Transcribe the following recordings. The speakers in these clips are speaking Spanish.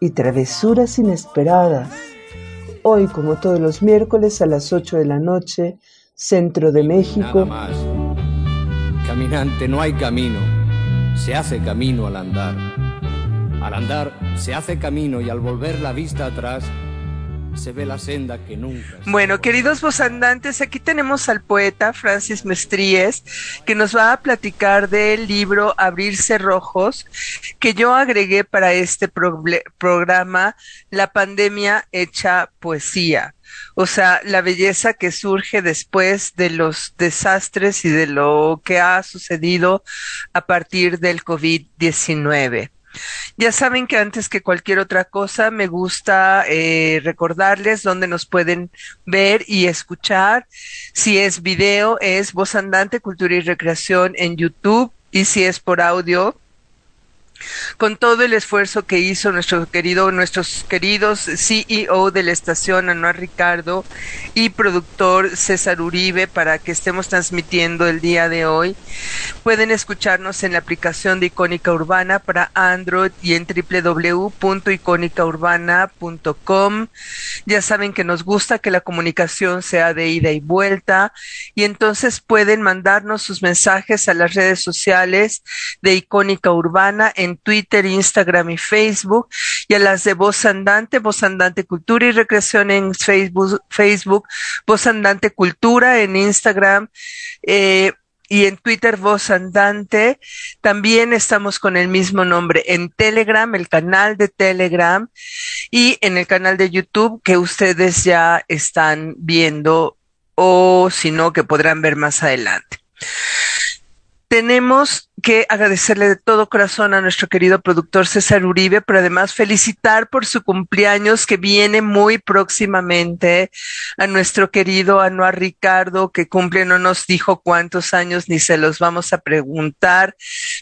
y travesuras inesperadas. Hoy, como todos los miércoles a las 8 de la noche, Centro de México. Nada más. Caminante, no hay camino. Se hace camino al andar. Al andar se hace camino y al volver la vista atrás se ve la senda que nunca. Bueno, queridos vosandantes, aquí tenemos al poeta Francis Mestríes, que nos va a platicar del libro Abrirse Rojos, que yo agregué para este programa, La pandemia hecha poesía. O sea, la belleza que surge después de los desastres y de lo que ha sucedido a partir del COVID-19. Ya saben que antes que cualquier otra cosa me gusta eh, recordarles dónde nos pueden ver y escuchar. Si es video, es Voz Andante, Cultura y Recreación en YouTube. Y si es por audio, con todo el esfuerzo que hizo nuestro querido, nuestros queridos CEO de la estación, Anuar Ricardo, y productor César Uribe, para que estemos transmitiendo el día de hoy. Pueden escucharnos en la aplicación de Icónica Urbana para Android y en www.icónicaurbana.com. Ya saben que nos gusta que la comunicación sea de ida y vuelta, y entonces pueden mandarnos sus mensajes a las redes sociales de Icónica Urbana en Twitter, Instagram y Facebook, y a las de Voz Andante, Voz Andante Cultura y Recreación en Facebook, Facebook Voz Andante Cultura en Instagram, eh, y en Twitter Voz Andante. También estamos con el mismo nombre en Telegram, el canal de Telegram y en el canal de YouTube que ustedes ya están viendo o si no que podrán ver más adelante. Tenemos que agradecerle de todo corazón a nuestro querido productor César Uribe, pero además felicitar por su cumpleaños que viene muy próximamente, a nuestro querido Anuar Ricardo, que cumple, no nos dijo cuántos años ni se los vamos a preguntar,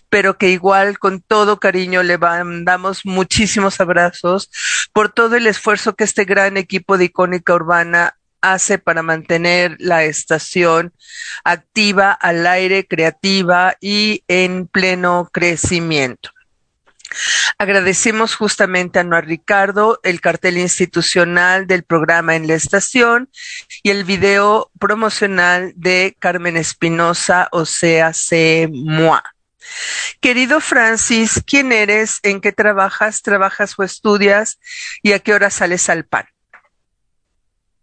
pero que igual con todo cariño le mandamos muchísimos abrazos por todo el esfuerzo que este gran equipo de Icónica Urbana hace para mantener la estación activa, al aire, creativa y en pleno crecimiento. Agradecemos justamente a Noar Ricardo el cartel institucional del programa en la estación y el video promocional de Carmen Espinosa, o sea, C. Moi. Querido Francis, ¿quién eres? ¿En qué trabajas? ¿Trabajas o estudias? ¿Y a qué hora sales al pan?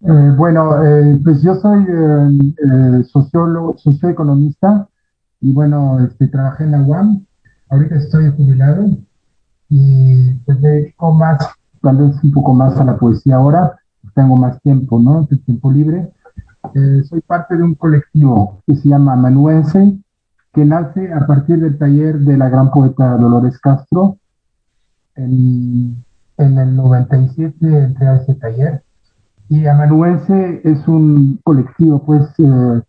Eh, bueno, eh, pues yo soy eh, sociólogo, socioeconomista y bueno, este, trabajé en la UAM. Ahorita estoy jubilado y pues me dedico más, tal vez un poco más a la poesía ahora. Tengo más tiempo, ¿no? tiempo libre. soy parte de un colectivo que se llama Manuense, que nace a partir del taller de la gran poeta Dolores Castro. En, en el 97 entré a ese taller y Amanuense es un colectivo, pues, eh,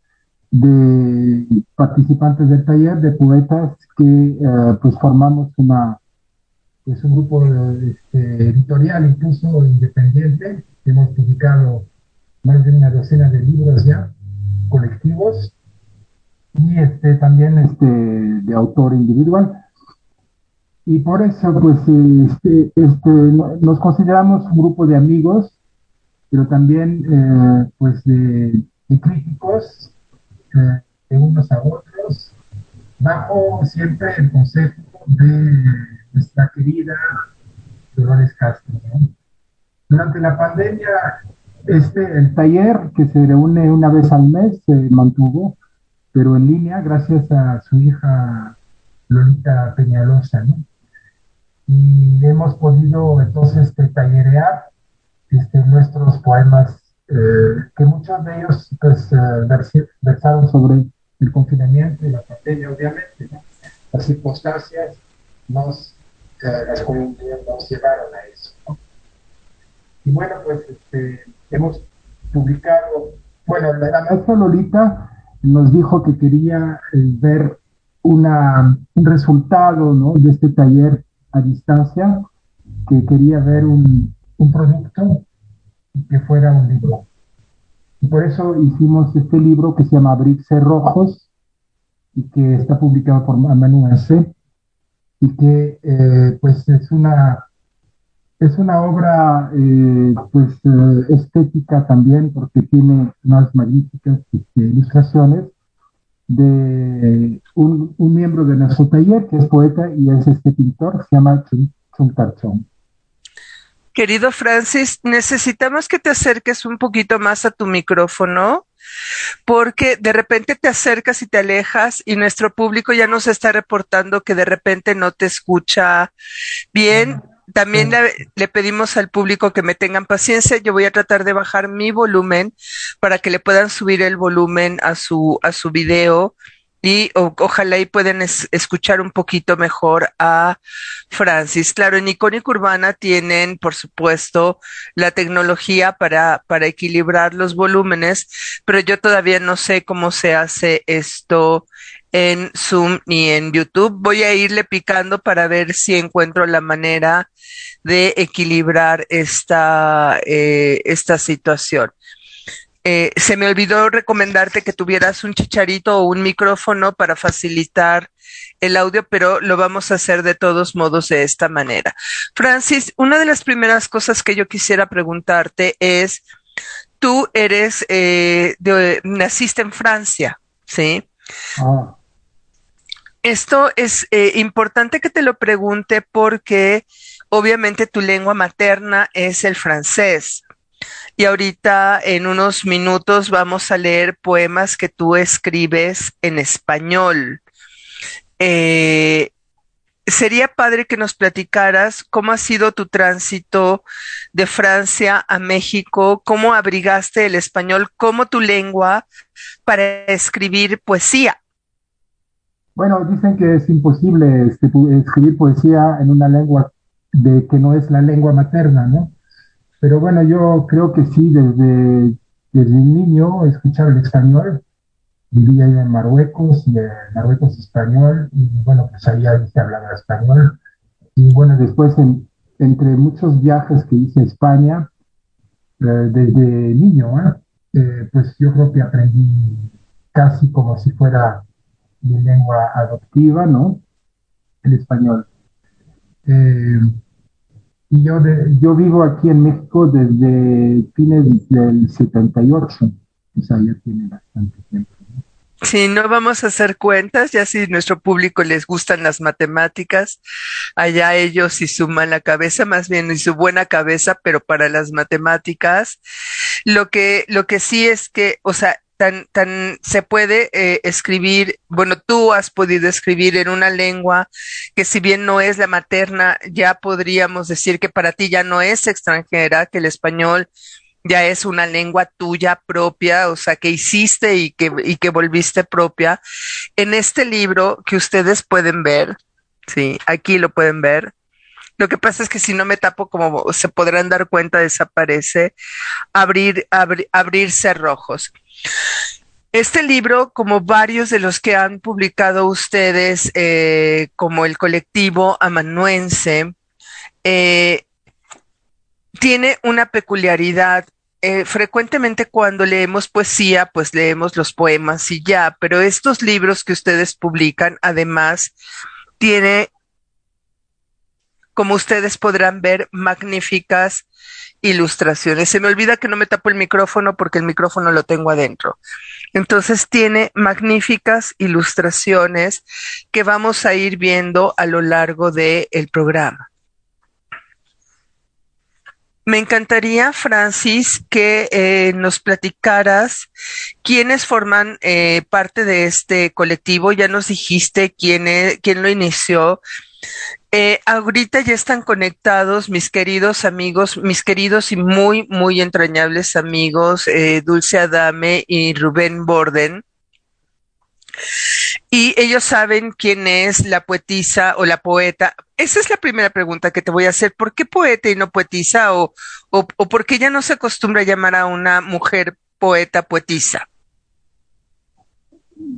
de participantes del taller, de poetas que, eh, pues, formamos una, es un grupo este, editorial, incluso independiente. Hemos publicado más de una docena de libros ya, colectivos, y este, también este, de autor individual. Y por eso, pues, este, este, nos consideramos un grupo de amigos pero también eh, pues de, críticos eh, de unos a otros, bajo siempre el consejo de nuestra querida Dolores Castro. Durante la pandemia, este, el taller que se reúne una vez al mes se mantuvo, pero en línea gracias a su hija Lolita Peñalosa, ¿no? Y hemos podido entonces este, tallerear este, nuestros poemas, eh, que muchos de ellos pues, eh, versaron sobre el confinamiento y la pandemia, obviamente. Las circunstancias nos, eh, nos llevaron a eso. Y bueno, pues este, hemos publicado, bueno, la, maestra Lolita nos dijo que quería ver una, un resultado ¿no? de este taller a distancia, que quería ver un, un producto que fuera un libro. Y por eso hicimos este libro que se llama Abrirse Rojos y que está publicado por Amanuense y que eh, pues es una es una obra eh, pues eh, estética también porque tiene unas magníficas este, ilustraciones de un, miembro de nuestro taller que es poeta y es este pintor que se llama Chung Tarchon. Querido Francis, necesitamos que te acerques un poquito más a tu micrófono porque de repente te acercas y te alejas y nuestro público ya nos está reportando que de repente no te escucha bien. También le, pedimos al público que me tengan paciencia. Yo voy a tratar de bajar mi volumen para que le puedan subir el volumen a su, a su video y ojalá y pueden escuchar un poquito mejor a Francis. Claro, en Icónica Urbana tienen, por supuesto, la tecnología para, para equilibrar los volúmenes, pero yo todavía no sé cómo se hace esto en Zoom ni en YouTube. Voy a irle picando para ver si encuentro la manera de equilibrar esta, eh, esta situación. Eh, se me olvidó recomendarte que tuvieras un chicharito o un micrófono para facilitar el audio, pero lo vamos a hacer de todos modos de esta manera. Francis, una de las primeras cosas que yo quisiera preguntarte es, tú eres, eh, naciste en Francia, ¿sí? Ah. Esto es eh, importante que te lo pregunte porque obviamente tu lengua materna es el francés. Y ahorita en unos minutos vamos a leer poemas que tú escribes en español. Eh, sería padre que nos platicaras cómo ha sido tu tránsito de Francia a México, cómo abrigaste el español como tu lengua para escribir poesía. Bueno, dicen que es imposible este, escribir poesía en una lengua de que no es la lengua materna, ¿no? Pero bueno, yo creo que sí, desde, desde niño escuchaba el español. Vivía en Marruecos, y en Marruecos español, y bueno, pues ahí, se hablaba español. Y bueno, después, entre muchos viajes que hice a España, eh, desde niño, ¿eh? Eh, pues yo creo que aprendí casi como si fuera mi lengua adoptiva, ¿no? El español. Yo, yo vivo aquí en México desde fines del 78, o sea, ya tiene bastante tiempo. Sí, no vamos a hacer cuentas, ya si nuestro público les gustan las matemáticas, allá ellos y su mala cabeza, más bien y su buena cabeza, pero para las matemáticas, lo que, lo que sí es que, o sea, tan, tan se puede eh, escribir, bueno, tú has podido escribir en una lengua que si bien no es la materna, ya podríamos decir que para ti ya no es extranjera, que el español ya es una lengua tuya propia, o sea, que hiciste y que, y que volviste propia. En este libro que ustedes pueden ver, sí, aquí lo pueden ver, lo que pasa es que si no me tapo, como se podrán dar cuenta, desaparece abrir, abrir cerrojos. Este libro, como varios de los que han publicado ustedes, eh, como el colectivo amanuense, eh, tiene una peculiaridad. Eh, frecuentemente cuando leemos poesía, pues leemos los poemas y ya, pero estos libros que ustedes publican, además, tiene como ustedes podrán ver, magníficas ilustraciones. Se me olvida que no me tapo el micrófono porque el micrófono lo tengo adentro. Entonces tiene magníficas ilustraciones que vamos a ir viendo a lo largo del programa. Me encantaría, Francis, que eh, nos platicaras quiénes forman eh, parte de este colectivo. Ya nos dijiste quién, quién lo inició, eh, ahorita ya están conectados mis queridos amigos, mis queridos y muy, muy entrañables amigos, eh, Dulce Adame y Rubén Borden. y ellos saben quién es la poetisa o la poeta. Esa es la primera pregunta que te voy a hacer. ¿Por qué poeta y no poetisa? ¿O, o, o por qué ya no se acostumbra a llamar a una mujer poeta, poetisa?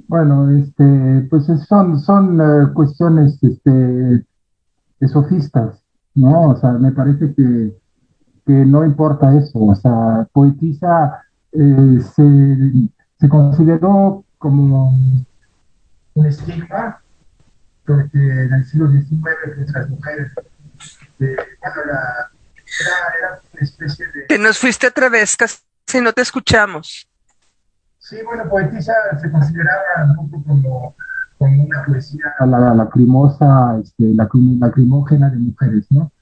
Bueno, este, pues son, son uh, cuestiones este, sofistas, ¿no? O sea, me parece que, que no importa eso. O sea, poetisa eh, se, se consideró como un estigma, porque en el siglo XIX pues, las mujeres, eh, bueno, era, era, una especie de... Te nos fuiste otra vez, casi no te escuchamos. Sí, bueno, poetisa se consideraba un poco como, como una poesía la, lacrimosa, este, la, lacrimógena de mujeres, ¿no?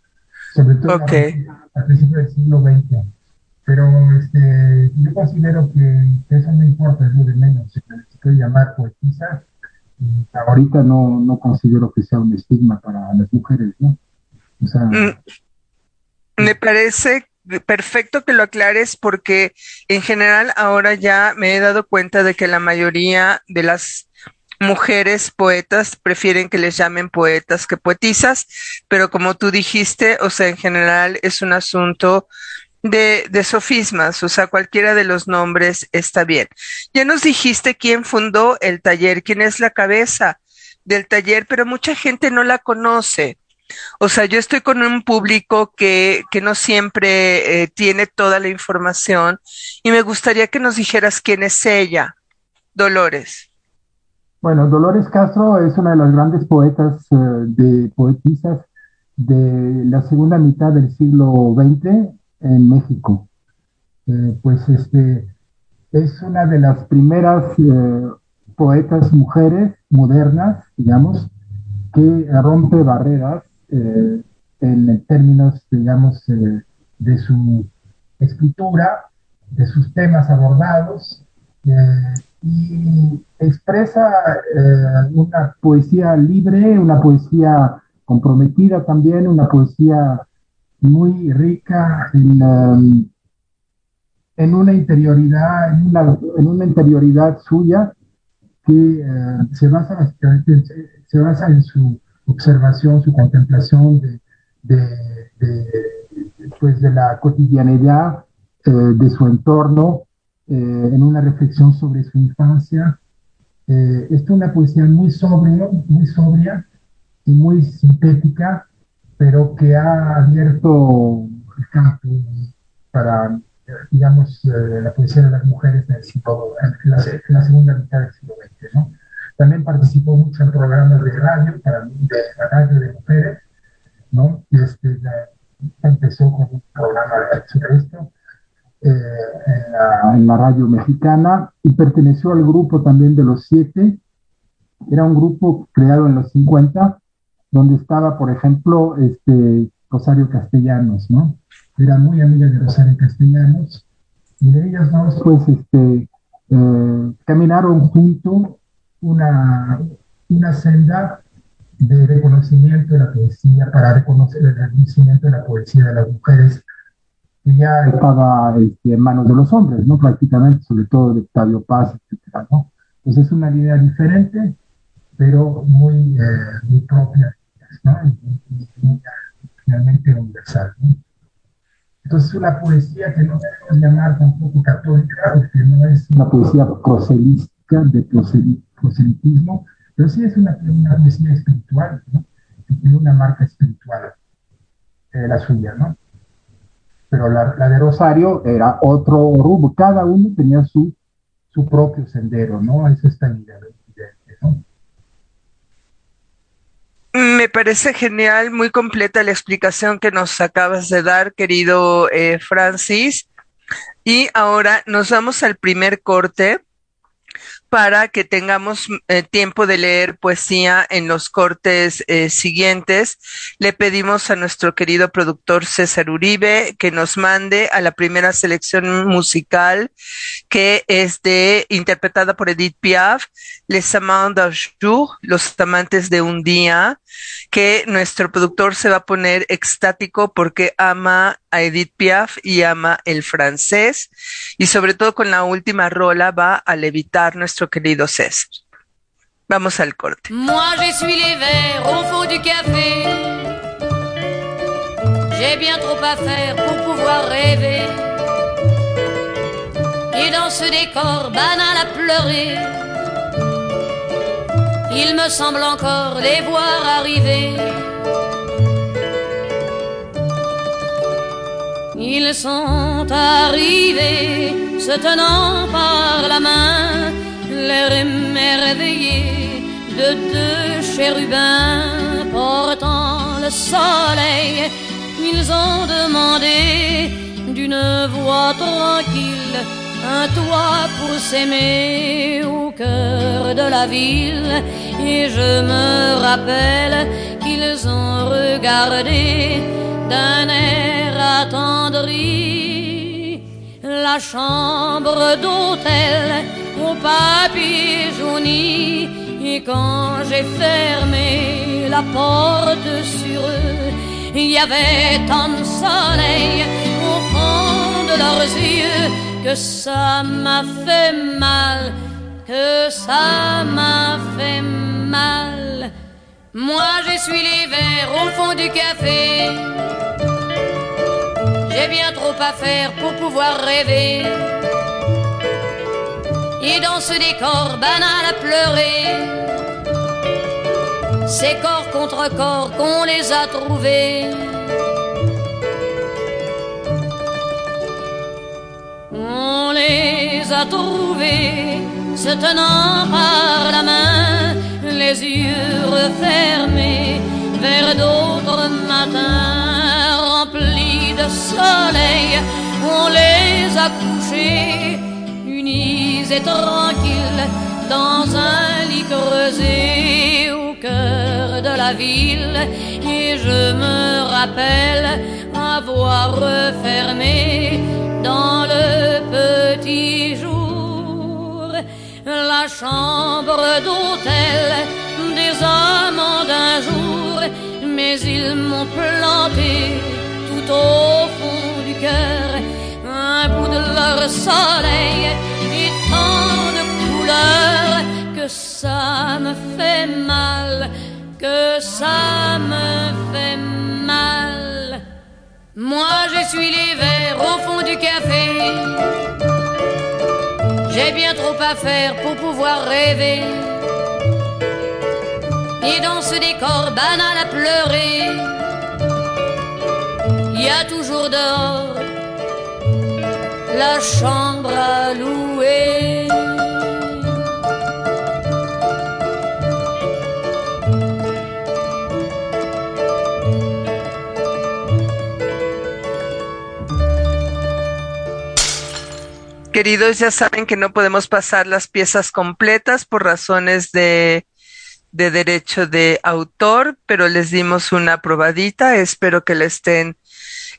Sobre todo okay. a principios del siglo XX. Pero este, yo considero que eso no importa, es lo de menos. Se puede llamar poetisa. Y ahorita no, no considero que sea un estigma para las mujeres, ¿no? O sea, mm, me parece perfecto que lo aclares porque en general ahora ya me he dado cuenta de que la mayoría de las mujeres poetas prefieren que les llamen poetas que poetisas, pero como tú dijiste, o sea, en general es un asunto de, de sofismas, o sea, cualquiera de los nombres está bien. Ya nos dijiste quién fundó el taller, quién es la cabeza del taller, pero mucha gente no la conoce. O sea, yo estoy con un público que, que no siempre eh, tiene toda la información y me gustaría que nos dijeras quién es ella, Dolores. Bueno, Dolores Castro es una de las grandes poetas uh, de poetisas de la segunda mitad del siglo XX en México. Eh, pues este es una de las primeras eh, poetas mujeres modernas, digamos, que rompe barreras eh, en términos, digamos, eh, de su escritura, de sus temas abordados, eh, y expresa una poesía libre, una poesía comprometida también, una poesía muy rica en, en una interioridad, en una, en una interioridad suya que se basa se basa en su observación, su contemplación de, de, de pues de la cotidianidad eh, de su entorno, eh, en una reflexión sobre su infancia. Eh, es una poesía muy sobria, muy sobria y muy sintética, pero que ha abierto el campo para, digamos, la poesía de las mujeres en, el siglo, en, la, en la segunda mitad del siglo XX. ¿no? También participó mucho en programas de radio, para, de radio de mujeres, ¿no? Y este, la, empezó con un programa sobre esto eh, en, la, en, la, radio mexicana y perteneció al grupo también de los siete. Era un grupo creado en los 50, donde estaba, por ejemplo, este, Rosario Castellanos, ¿no? Era muy amiga de Rosario Castellanos y de ellas dos, pues, este, eh, caminaron juntos una, una senda de reconocimiento de la poesía, para reconocer el reconocimiento de la poesía de las mujeres, que ya estaba este, en manos de los hombres, ¿no? Prácticamente, sobre todo de Octavio Paz, etc. ¿no? Entonces es una idea diferente, pero muy, eh, muy propia, ¿no? Y, y, y, finalmente universal, ¿no? Entonces una poesía que no debemos llamar tampoco católica, porque no es una poesía proselística, de proselitismo, pero sí es una, una poesía espiritual, ¿no? tiene una marca espiritual, eh, la suya, ¿no? Pero la, de Rosario era otro rumbo, cada uno tenía su, su propio sendero, ¿no? Eso está evidente, ¿no? Me parece genial, muy completa la explicación que nos acabas de dar, querido eh, Francis. Y ahora nos vamos al primer corte para que tengamos eh, tiempo de leer poesía en los cortes eh, siguientes. Le pedimos a nuestro querido productor César Uribe que nos mande a la primera selección musical que es de interpretada por Edith Piaf, Les Amants d'un jour, Los amantes de un día, que nuestro productor se va a poner extático porque ama a Edith Piaf y ama el francés y sobre todo con la última rola va a levitar nuestro querido César. Vamos al corte. Moi j'essuie les verres au fond du café. J'ai bien trop à faire pour pouvoir rêver. Et dans ce décor banal à pleurer, il me semble encore les voir arriver. Ils sont arrivés, se tenant par la main, l'air émerveillé de deux chérubins portant le soleil. Ils ont demandé d'une voix tranquille un toit pour s'aimer au cœur de la ville. Et je me rappelle qu'ils ont regardé d'un air la chambre d'hôtel au papier jauni. Et quand j'ai fermé la porte sur eux, il y avait tant de soleil au fond de leurs yeux que ça m'a fait mal, que ça m'a fait mal. Moi j'essuie les verres au fond du café. Bien trop à faire pour pouvoir rêver. Et dans ce décor banal à pleurer, c'est corps contre corps qu'on les a trouvés. On les a trouvés se tenant par la main, les yeux refermés vers d'autres matins de soleil. On les a couchés unis et tranquilles dans un lit creusé au cœur de la ville. Et je me rappelle avoir refermé dans le petit jour la chambre d'hôtel des amants d'un jour, mais ils m'ont planté au fond du cœur un bout de leur soleil et tant de couleurs que ça me fait mal, que ça me fait mal. Moi j'essuie les verres au fond du café. J'ai bien trop à faire pour pouvoir rêver. Et dans ce décor banal à pleurer, y a toujours la chambre à louer. Queridos, ya saben que no podemos pasar las piezas completas por razones de, de derecho de autor, pero les dimos una probadita. Espero que la estén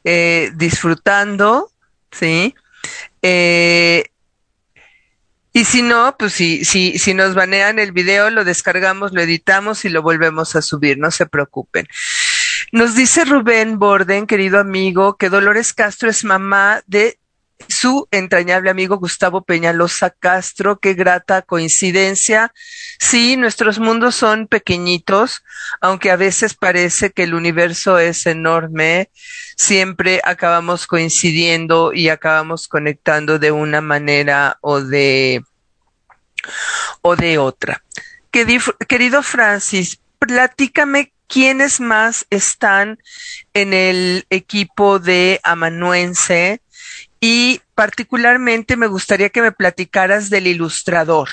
eh, disfrutando, ¿sí? Eh, y si no, pues si, si, si nos banean el video, lo descargamos, lo editamos y lo volvemos a subir, no se preocupen. Nos dice Rubén Borden, querido amigo, que Dolores Castro es mamá de su entrañable amigo Gustavo Peñalosa Castro. Qué grata coincidencia. Sí, nuestros mundos son pequeñitos, aunque a veces parece que el universo es enorme. Siempre acabamos coincidiendo y acabamos conectando de una manera o de o de otra. Querido Francis, platícame quiénes más están en el equipo de Amanuense y particularmente me gustaría que me platicaras del ilustrador.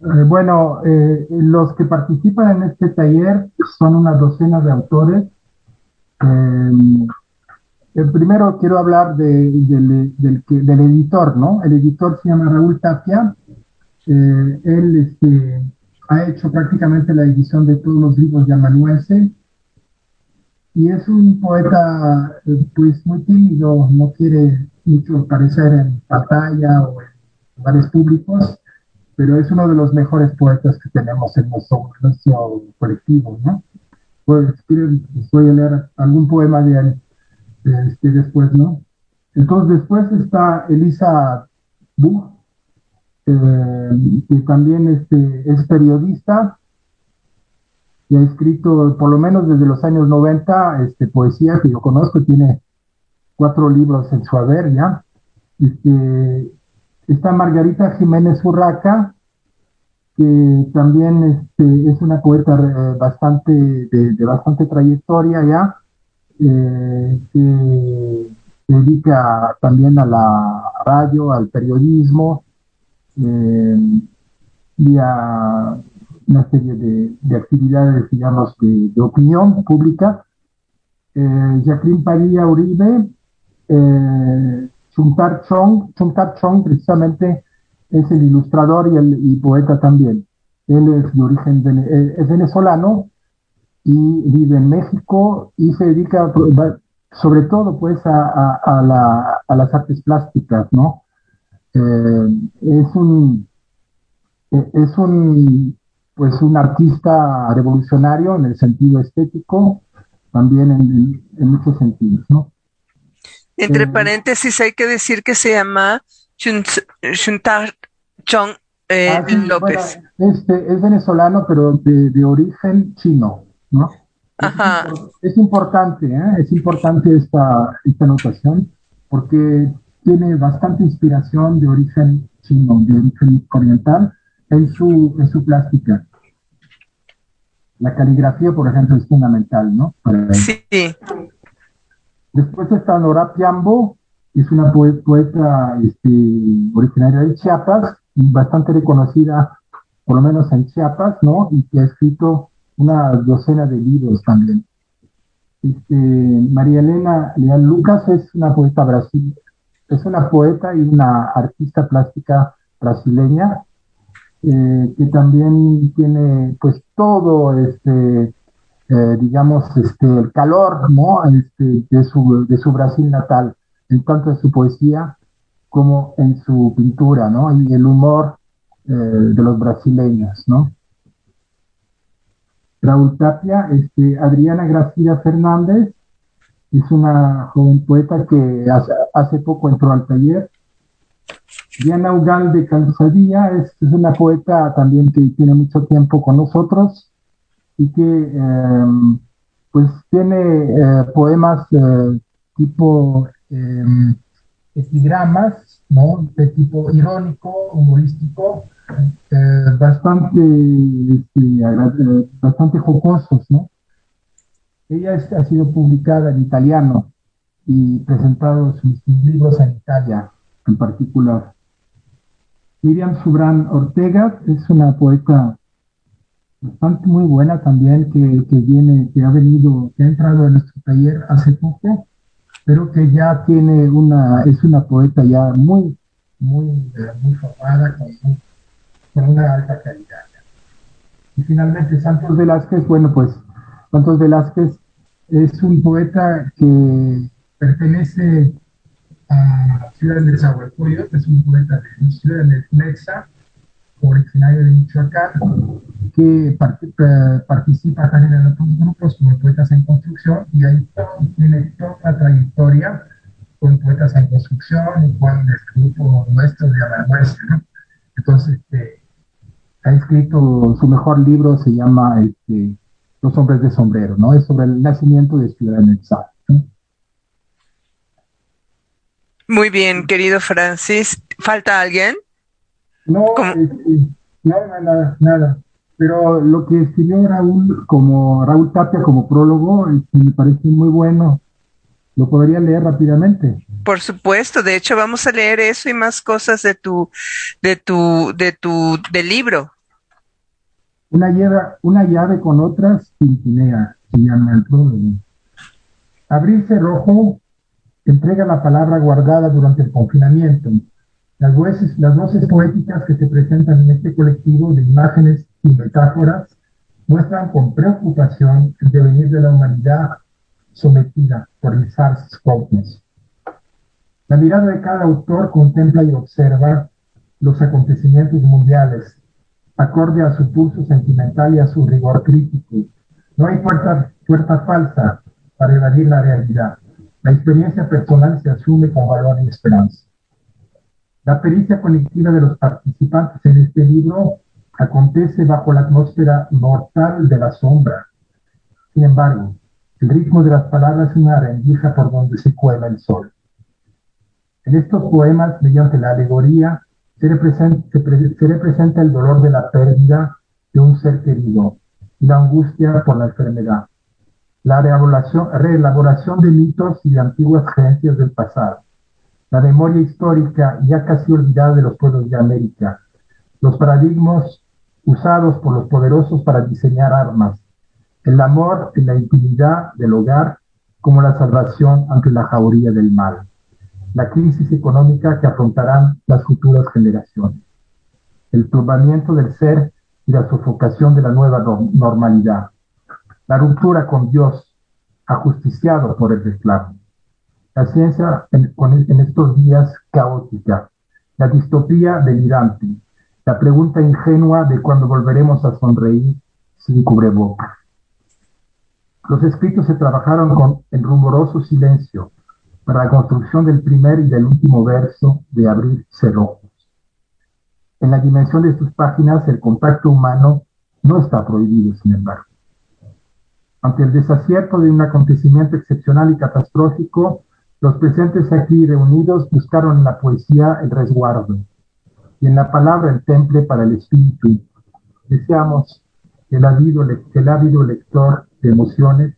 Eh, bueno, eh, los que participan en este taller son una docena de autores. Eh, primero quiero hablar de, del, del, editor, ¿no? El editor se llama Raúl Tapia. él este, ha hecho prácticamente la edición de todos los libros de Amanuense y es un poeta pues muy tímido, no quiere mucho aparecer en pantalla o en lugares públicos, pero es uno de los mejores poetas que tenemos en nuestro, colectivo, ¿no? Pues, pues, voy a leer algún poema de él este, después, ¿no? Entonces después está Elisa Buch, que también este, es periodista y ha escrito por lo menos desde los años 90 este, poesía que yo conozco, tiene cuatro libros en su haber ya. Este, está Margarita Jiménez Urraca, que también este, es una poeta eh, bastante, de, bastante trayectoria ya, eh, que se dedica también a la radio, al periodismo eh, y a una serie de, actividades, digamos, de, opinión pública. Jacqueline Padilla Uribe, Chuntar Chong, Chuntar Chong precisamente es el ilustrador y el poeta también. Él es de origen eh, es venezolano y vive en México y se dedica sobre todo pues a, las artes plásticas, ¿no? Eh, es un eh, es un pues un artista revolucionario en el sentido estético, también en, muchos sentidos, ¿no? Entre paréntesis hay que decir que se llama Chuntar Chong eh, ah, López. este, es venezolano, pero de, origen chino, ¿no? Ajá. Es, importante, ¿eh? es importante esta, esta notación porque tiene bastante inspiración de origen chino, de origen oriental, en su, en su plástica. La caligrafía, por ejemplo, es fundamental, ¿no? sí. Después está Nora Piambo, es una poeta este, originaria de Chiapas, bastante reconocida, por lo menos en Chiapas, ¿no? Y que ha escrito una docena de libros también. Este, María Elena Leal Lucas es una poeta brasil, es una poeta y una artista plástica brasileña eh, que también tiene pues todo este eh, digamos este el calor no este, de su de su Brasil natal en tanto en su poesía como en su pintura, ¿no? Y el humor eh, de los brasileños, ¿no? Raúl Tapia, este, Adriana Gracida Fernández, es una joven poeta que hace, poco entró al taller. Diana Ugal de Calzadilla es, una poeta también que tiene mucho tiempo con nosotros y que em, pues tiene eh, poemas eh, tipo em, epigramas, ¿no? De tipo irónico, humorístico, eh, bastante, este, eh, bastante jocosos, ¿no? Ella ha sido publicada en italiano y presentado sus, libros en Italia en particular. Miriam Subran Ortega es una poeta bastante muy buena también que, que viene, que ha venido, que ha entrado en nuestro taller hace poco pero que ya tiene una, es una poeta ya muy, muy, eh, muy formada, con, una alta calidad. Y finalmente Santos Velázquez, bueno, pues Santos Velázquez es un poeta que pertenece a Ciudad de Zahualcoyot, es un poeta de Ciudad de Nexa, originario de Michoacán, que participa también en otros grupos como Poetas en Construcción y ahí tiene toda una trayectoria con Poetas en Construcción y con el grupo nuestro de Amarmuestra. ¿no? Entonces, este, ha escrito su mejor libro, se llama este, Los Hombres de Sombrero, ¿no? Es sobre el nacimiento de Ciudad Nexa. ¿no? Muy bien, querido Francis. ¿Falta alguien? No, este, nada, nada, nada. Pero lo que escribió Raúl, como Raúl Tapia, como prólogo, este, me parece muy bueno. ¿Lo podría leer rápidamente? Por supuesto, de hecho vamos a leer eso y más cosas de tu, de tu, de tu, del libro. Una llave, una llave con otras tintinea, se llama el prólogo. Abrirse rojo entrega la palabra guardada durante el confinamiento las voces, las voces poéticas que se presentan en este colectivo de imágenes y metáforas muestran con preocupación el devenir de la humanidad sometida por el SARS-CoV. La mirada de cada autor contempla y observa los acontecimientos mundiales, acorde a su pulso sentimental y a su rigor crítico. No hay puerta, puerta falsa para evadir la realidad. La experiencia personal se asume con valor y esperanza. La pericia colectiva de los participantes en este libro acontece bajo la atmósfera mortal de la sombra. Sin embargo, el ritmo de las palabras es una rendija por donde se cuela el sol. En estos poemas, mediante la alegoría, se representa, el dolor de la pérdida de un ser querido y la angustia por la enfermedad, la reelaboración de mitos y de antiguas creencias del pasado, la memoria histórica ya casi olvidada de los pueblos de América, los paradigmas usados por los poderosos para diseñar armas, el amor en la intimidad del hogar como la salvación ante la jauría del mal, la crisis económica que afrontarán las futuras generaciones, el turbamiento del ser y la sofocación de la nueva normalidad, la ruptura con Dios ajusticiado por el reclamo, la ciencia en, estos días caótica, la distopía delirante, la pregunta ingenua de cuándo volveremos a sonreír sin cubrebocas. Los escritos se trabajaron con el rumoroso silencio para la construcción del primer y del último verso de Abrir Cerrojos. En la dimensión de sus páginas, el contacto humano no está prohibido, sin embargo. Ante el desacierto de un acontecimiento excepcional y catastrófico, los presentes aquí reunidos buscaron en la poesía el resguardo y en la palabra el temple para el espíritu. Deseamos que el ávido, lector de emociones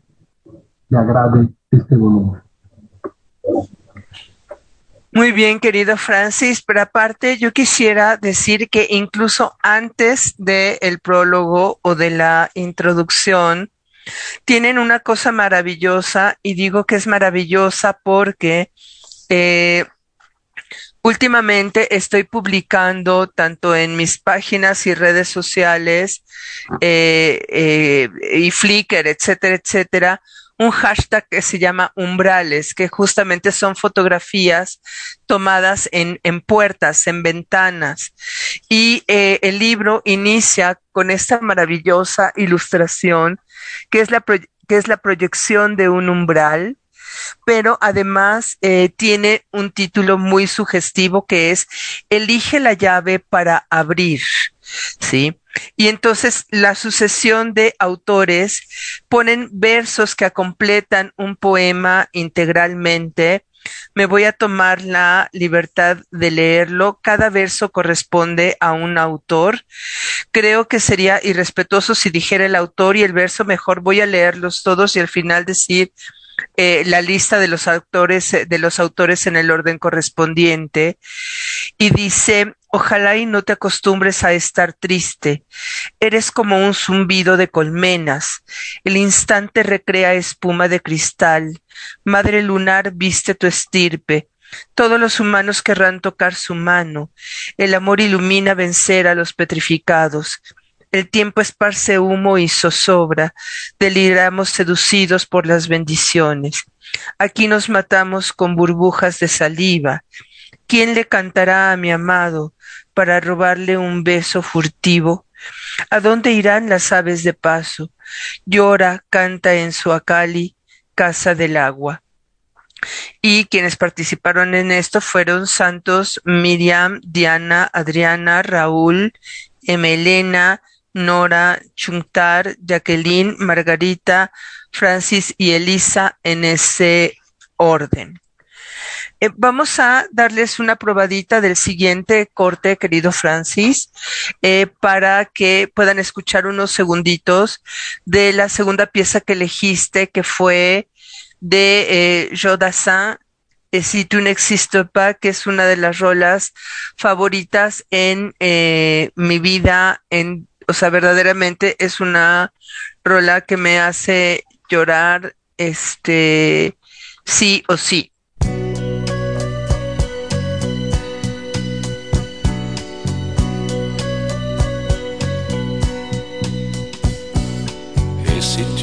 le agrade este volumen. Muy bien, querido Francis, pero aparte yo quisiera decir que incluso antes del prólogo o de la introducción, tienen una cosa maravillosa y digo que es maravillosa porque eh, últimamente estoy publicando tanto en mis páginas y redes sociales eh, eh, y Flickr, etcétera, etcétera, un hashtag que se llama umbrales, que justamente son fotografías tomadas en, puertas, en ventanas. Y el libro inicia con esta maravillosa ilustración, que es la, que es la proyección de un umbral, pero además eh, tiene un título muy sugestivo que es Elige la llave para abrir. ¿Sí? Y entonces la sucesión de autores ponen versos que completan un poema integralmente. Me voy a tomar la libertad de leerlo. Cada verso corresponde a un autor. Creo que sería irrespetuoso si dijera el autor y el verso mejor voy a leerlos todos y al final decir eh, la lista de los autores, de los autores en el orden correspondiente. Y dice, Ojalá y no te acostumbres a estar triste. Eres como un zumbido de colmenas. El instante recrea espuma de cristal. Madre lunar viste tu estirpe. Todos los humanos querrán tocar su mano. El amor ilumina vencer a los petrificados. El tiempo esparce humo y zozobra. Deliramos seducidos por las bendiciones. Aquí nos matamos con burbujas de saliva. ¿Quién le cantará a mi amado para robarle un beso furtivo? ¿A dónde irán las aves de paso? Llora, canta en su acali, casa del agua. Y quienes participaron en esto fueron Santos, Miriam, Diana, Adriana, Raúl, Emelena, Nora, Chuntar, Jacqueline, Margarita, Francis y Elisa en ese orden. Eh, vamos a darles una probadita del siguiente corte, querido Francis, eh, para que puedan escuchar unos segunditos de la segunda pieza que elegiste, que fue de eh, Jodassin, eh, Si tu n'existes pas, que es una de las rolas favoritas en mi vida, en, o sea, verdaderamente es una rola que me hace llorar, este, sí o sí.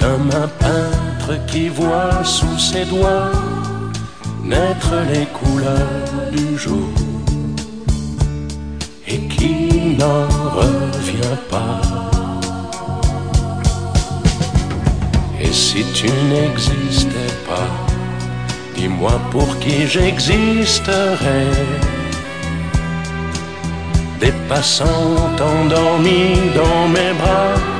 comme un peintre qui voit sous ses doigts naître les couleurs du jour et qui n'en revient pas. Et si tu n'existais pas, dis-moi pour qui j'existerais. Des passants endormis dans mes bras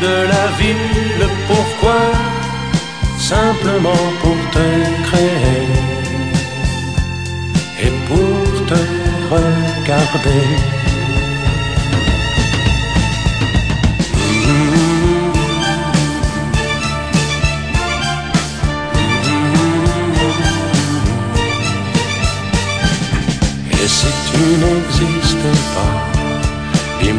de la vie, le pourquoi, simplement pour te créer et pour te regarder?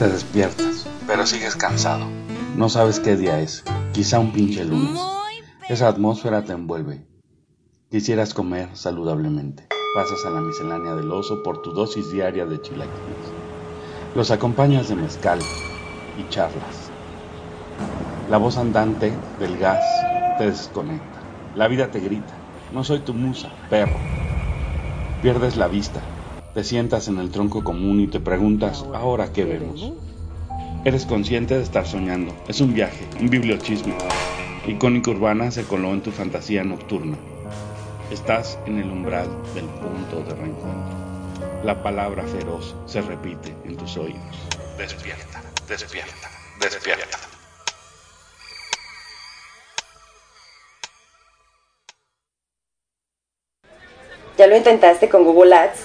Te despiertas, pero sigues cansado. No sabes qué día es. Quizá un pinche lunes. Esa atmósfera te envuelve. Quisieras comer saludablemente. Pasas a la miscelánea del oso por tu dosis diaria de chilaquiles. Los acompañas de mezcal y charlas. La voz andante del gas te desconecta. La vida te grita. No soy tu musa, perro. Pierdes la vista. Te sientas en el tronco común y te preguntas, ¿ahora qué vemos? Eres consciente de estar soñando. Es un viaje, un bibliochismo. Icónica urbana se coló en tu fantasía nocturna. Estás en el umbral del punto de reencuentro. La palabra feroz se repite en tus oídos. Despierta, despierta, despierta. ¿Ya lo intentaste con Google Ads?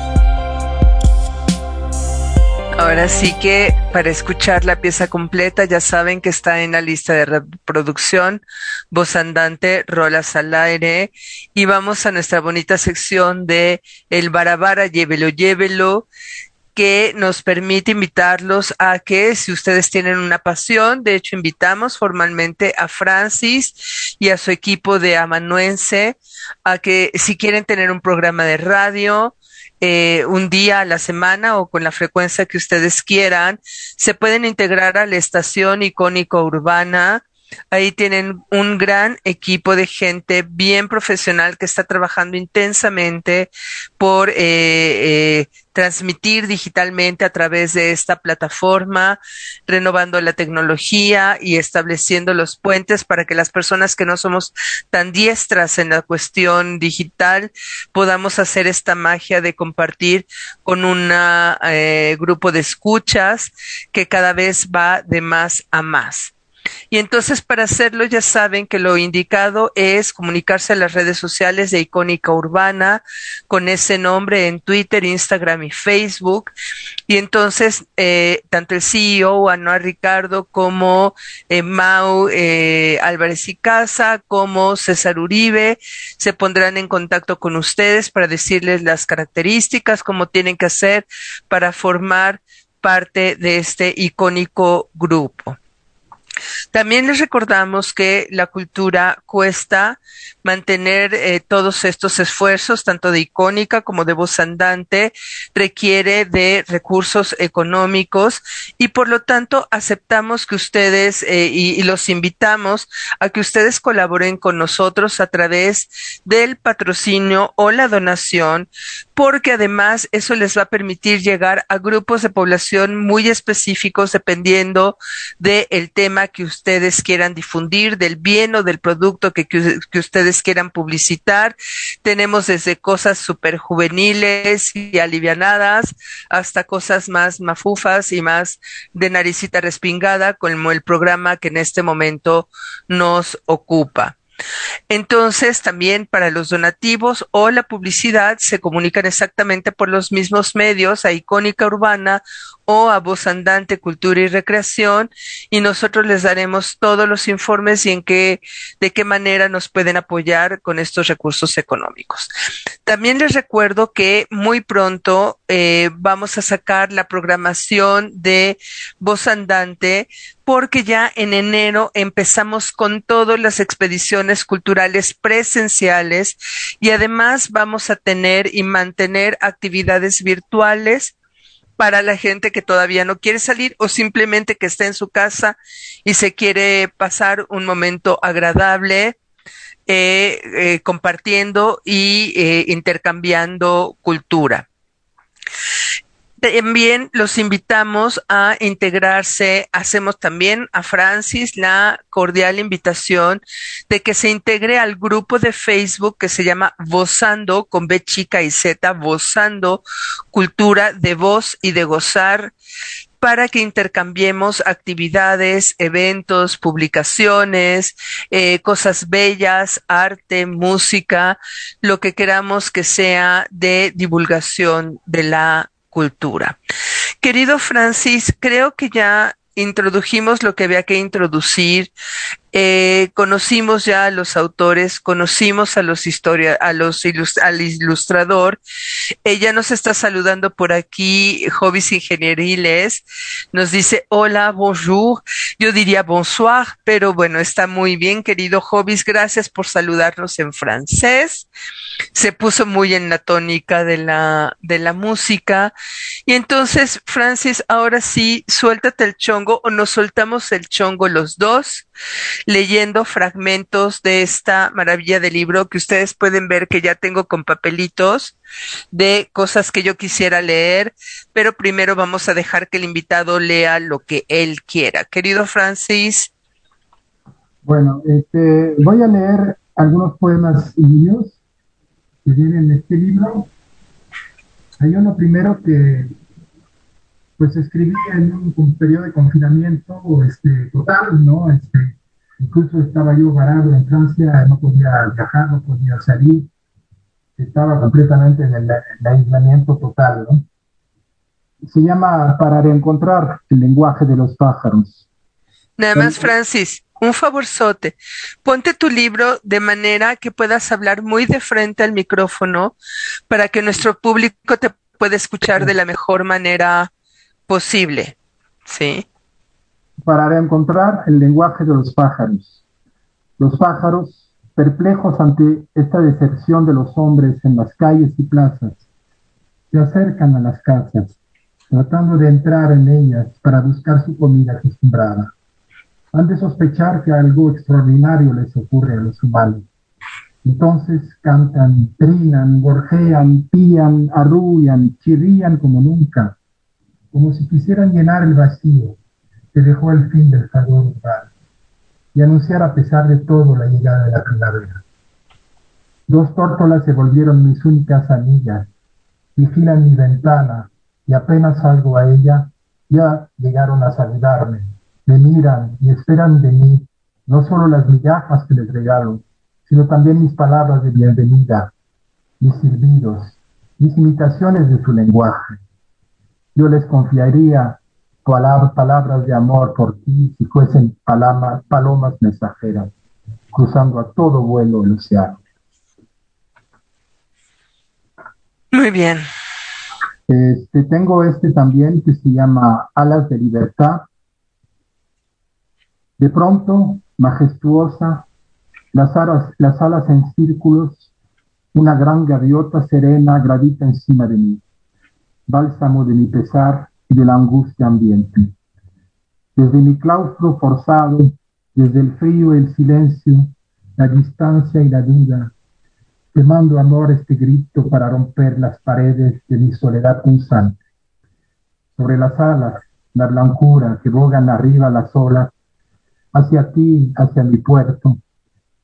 Ahora sí que para escuchar la pieza completa ya saben que está en la lista de reproducción, voz andante, rolas al aire. Y vamos a nuestra bonita sección de El Barabara, llévelo, llévelo, que nos permite invitarlos a que si ustedes tienen una pasión, de hecho invitamos formalmente a Francis y a su equipo de amanuense a que si quieren tener un programa de radio, eh, un día a la semana o con la frecuencia que ustedes quieran, se pueden integrar a la estación icónico urbana. Ahí tienen un gran equipo de gente bien profesional que está trabajando intensamente por eh, eh, transmitir digitalmente a través de esta plataforma, renovando la tecnología y estableciendo los puentes para que las personas que no somos tan diestras en la cuestión digital podamos hacer esta magia de compartir con un eh, grupo de escuchas que cada vez va de más a más. Y entonces para hacerlo ya saben que lo indicado es comunicarse a las redes sociales de Icónica Urbana con ese nombre en Twitter, Instagram y Facebook. Y entonces eh, tanto el CEO, Anuar Ricardo, como eh, Mau eh, Álvarez y Casa, como César Uribe, se pondrán en contacto con ustedes para decirles las características, cómo tienen que hacer para formar parte de este icónico grupo. También les recordamos que la cultura cuesta mantener eh, todos estos esfuerzos, tanto de icónica como de voz andante, requiere de recursos económicos y por lo tanto aceptamos que ustedes eh, y, y, los invitamos a que ustedes colaboren con nosotros a través del patrocinio o la donación, porque además eso les va a permitir llegar a grupos de población muy específicos dependiendo del tema que ustedes quieran difundir, del bien o del producto que, que ustedes quieran publicitar. Tenemos desde cosas súper juveniles y alivianadas hasta cosas más mafufas y más de naricita respingada, como el programa que en este momento nos ocupa. Entonces, también para los donativos o la publicidad se comunican exactamente por los mismos medios a Icónica Urbana o a Voz Andante Cultura y Recreación y nosotros les daremos todos los informes y en qué, de qué manera nos pueden apoyar con estos recursos económicos. También les recuerdo que muy pronto eh, vamos a sacar la programación de Voz Andante porque ya en enero empezamos con todas las expediciones culturales presenciales y además vamos a tener y mantener actividades virtuales para la gente que todavía no quiere salir o simplemente que está en su casa y se quiere pasar un momento agradable eh, eh, compartiendo y eh, intercambiando cultura. También los invitamos a integrarse, hacemos también a Francis la cordial invitación de que se integre al grupo de Facebook que se llama Vozando con B chica y Z, Vozando, Cultura de Voz y de Gozar para que intercambiemos actividades, eventos, publicaciones, eh, cosas bellas, arte, música, lo que queramos que sea de divulgación de la cultura. Querido Francis, creo que ya introdujimos lo que había que introducir eh, conocimos ya a los autores, conocimos a los historia, a los al ilustrador. Ella nos está saludando por aquí, Hobbies Ingenieriles. Nos dice hola, bonjour. Yo diría bonsoir, pero bueno, está muy bien, querido Hobbies. Gracias por saludarnos en francés. Se puso muy en la tónica de la, de la música. Y entonces, Francis, ahora sí, suéltate el chongo o nos soltamos el chongo los dos leyendo fragmentos de esta maravilla de libro que ustedes pueden ver que ya tengo con papelitos de cosas que yo quisiera leer, pero primero vamos a dejar que el invitado lea lo que él quiera. Querido Francis. Bueno, este, voy a leer algunos poemas míos que vienen en este libro. Hay uno primero que pues escribí en un, periodo de confinamiento este, total, ¿no? Este, incluso estaba yo varado en Francia, no podía viajar, no podía salir, estaba completamente en el, aislamiento total, ¿no? Se llama Para reencontrar el lenguaje de los pájaros. Nada más, Francis, un favorzote. Ponte tu libro de manera que puedas hablar muy de frente al micrófono para que nuestro público te pueda escuchar de la mejor manera posible. ¿Sí? Para encontrar el lenguaje de los pájaros. Los pájaros, perplejos ante esta deserción de los hombres en las calles y plazas, se acercan a las casas, tratando de entrar en ellas para buscar su comida acostumbrada. han de sospechar que algo extraordinario les ocurre a los humanos. Entonces cantan, trinan, gorjean, pían, arrullan, chirrían como nunca, como si quisieran llenar el vacío que dejó el fin del urbano y anunciar a pesar de todo la llegada de la primavera. Dos tórtolas se volvieron mis únicas amigas, vigilan mi ventana y apenas salgo a ella, ya llegaron a saludarme, me miran y esperan de mí no solo las migajas que les regalo, sino también mis palabras de bienvenida, mis silbidos, mis imitaciones de su lenguaje. Yo les confiaría palabras de amor por ti si fuesen palomas, palomas mensajeras, cruzando a todo vuelo el océano. Muy bien. Este, tengo este también que se llama Alas de Libertad. De pronto, majestuosa, las alas, las alas en círculos, una gran gaviota serena gravita encima de mí. Bálsamo de mi pesar y de la angustia ambiente. Desde mi claustro forzado, desde el frío el silencio, la distancia y la duda, te mando amor este grito para romper las paredes de mi soledad punzante. Sobre las alas, la blancura que bogan arriba las olas, hacia ti, hacia mi puerto,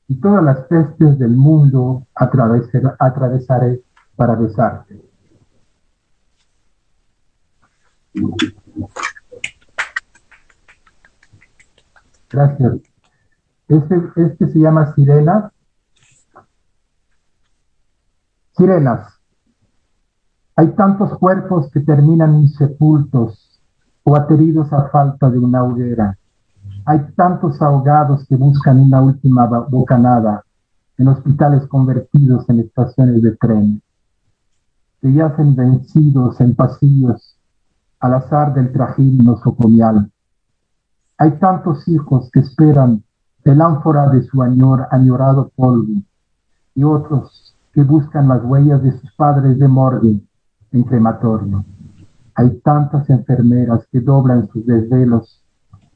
y todas las pestes del mundo atravesaré para besarte. Gracias. Este, este se llama Sirena. Sirenas. Hay tantos cuerpos que terminan insepultos o ateridos a falta de una hoguera. Hay tantos ahogados que buscan una última bocanada en hospitales convertidos en estaciones de tren, que yacen vencidos en pasillos al azar del trajín nosocomial. Hay tantos hijos que esperan el ánfora de su añor, añorado polvo y otros que buscan las huellas de sus padres de morgue en crematorio. Hay tantas enfermeras que doblan sus desvelos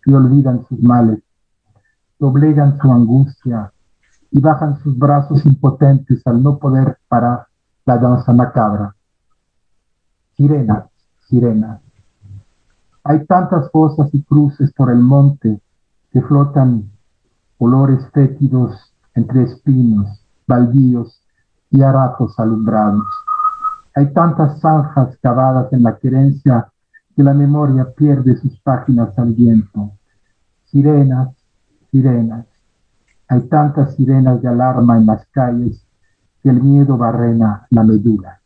y olvidan sus males, doblegan su angustia y bajan sus brazos impotentes al no poder parar la danza macabra. Sirena, sirena, hay tantas fosas y cruces por el monte que flotan olores fétidos entre espinos, baldíos y harapos alumbrados. Hay tantas zanjas cavadas en la querencia que la memoria pierde sus páginas al viento. Sirenas, sirenas. Hay tantas sirenas de alarma en las calles que el miedo barrena la medula.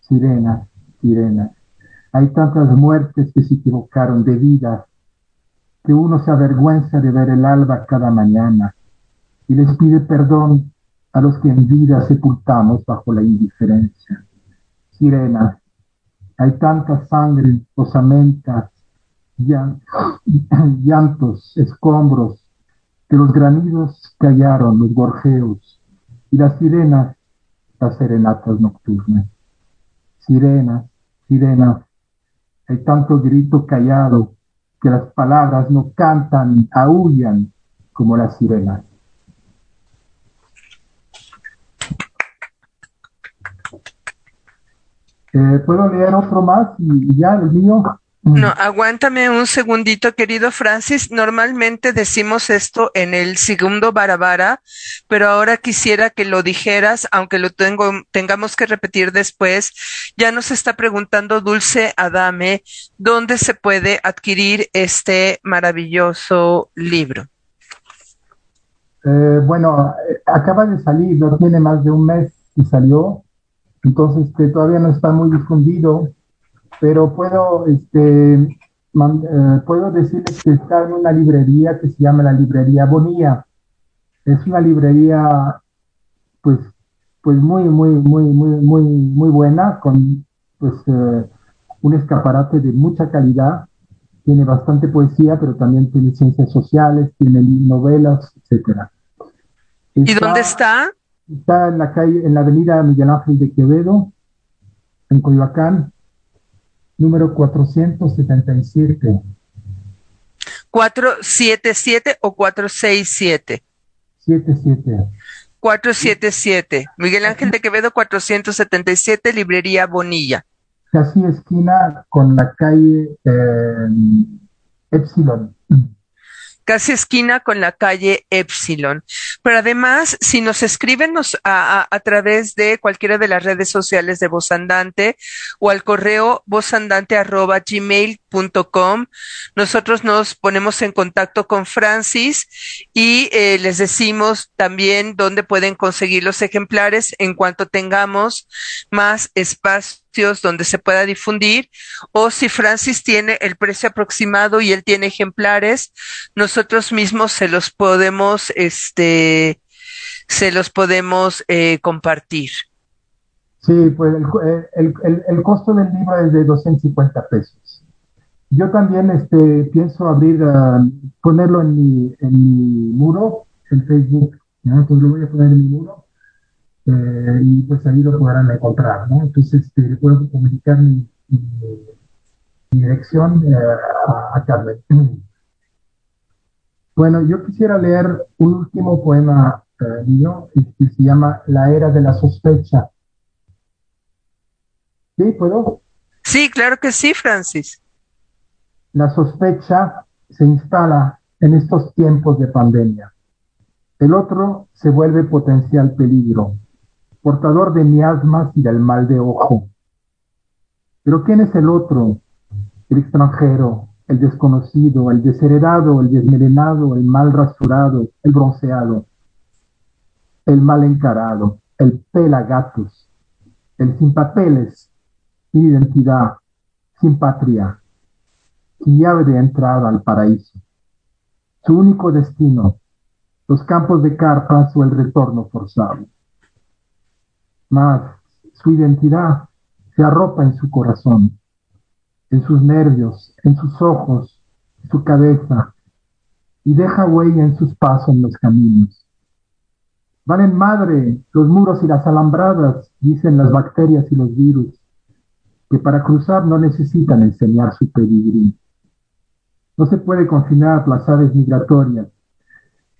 Sirenas, sirenas. Hay tantas muertes que se equivocaron de vida que uno se avergüenza de ver el alba cada mañana y les pide perdón a los que en vida sepultamos bajo la indiferencia. Sirena, hay tanta sangre, osamentas, llantos, escombros, que los granidos callaron, los gorjeos, y las sirenas, las serenatas nocturnas. Sirenas, sirenas, hay tanto grito callado que las palabras no cantan, aullan como las sirenas. Eh, ¿Puedo leer otro más y, y ya el mío? No, aguántame un segundito, querido Francis. Normalmente decimos esto en el segundo barabara, pero ahora quisiera que lo dijeras, aunque lo tengo, tengamos que repetir después. Ya nos está preguntando Dulce Adame, ¿dónde se puede adquirir este maravilloso libro? Eh, bueno, acaba de salir, no tiene más de un mes y salió, entonces que todavía no está muy difundido pero puedo, este, eh, puedo decirles que está en una librería que se llama la Librería Bonía. Es una librería, pues, pues muy, muy, muy, muy, muy, muy buena, con pues, eh, un escaparate de mucha calidad. Tiene bastante poesía, pero también tiene ciencias sociales, tiene novelas, etcétera. ¿Y dónde está? Está en la calle, en la avenida Miguel Ángel de Quevedo, en Coyoacán, número 477. 477 o 467. 77. 477. Miguel Ángel de Quevedo 477, Librería Bonilla. Casi esquina con la calle eh, Epsilon casi esquina con la calle Epsilon. Pero además, si nos escriben a, través de cualquiera de las redes sociales de Voz Andante o al correo vozandante@gmail.com, nosotros nos ponemos en contacto con Francis y eh, les decimos también dónde pueden conseguir los ejemplares en cuanto tengamos más espacio donde se pueda difundir o si Francis tiene el precio aproximado y él tiene ejemplares, nosotros mismos se los podemos, este, se los podemos eh, compartir. Sí, pues el, el, el, costo del libro es de 250 pesos. Yo también este, pienso abrir, uh, ponerlo en mi, en mi muro, en Facebook, ¿no? Pues lo voy a poner en mi muro eh, y pues ahí lo podrán encontrar, ¿no? Entonces, este, puedo comunicar mi, dirección eh, a, Carmen. Bueno, yo quisiera leer un último poema eh, mío que se llama La Era de la Sospecha. ¿Sí? ¿Puedo? Sí, claro que sí, Francis. La sospecha se instala en estos tiempos de pandemia. El otro se vuelve potencial peligro portador de miasmas y del mal de ojo. Pero ¿quién es el otro? El extranjero, el desconocido, el desheredado, el desmelenado, el mal rasurado, el bronceado, el mal encarado, el pelagatos, el sin papeles, sin identidad, sin patria, llave de entrada al paraíso. Su único destino, los campos de carpas o el retorno forzado mas su identidad se arropa en su corazón, en sus nervios, en sus ojos, su cabeza, y deja huella en sus pasos en los caminos. Van en madre los muros y las alambradas, dicen las bacterias y los virus, que para cruzar no necesitan enseñar su pedigrí. No se puede confinar las aves migratorias,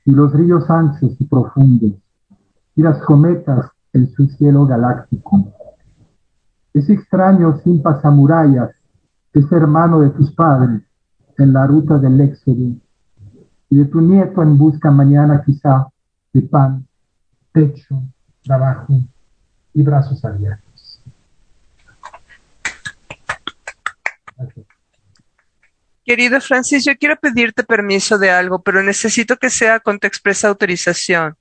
y los ríos anchos y profundos, y las cometas en su cielo galáctico. Ese extraño sin pasamurallas es hermano de tus padres en la ruta del éxodo y de tu nieto en busca mañana quizá de pan, techo, trabajo y brazos abiertos. Querido Francis, yo quiero pedirte permiso de algo, pero necesito que sea con tu expresa autorización.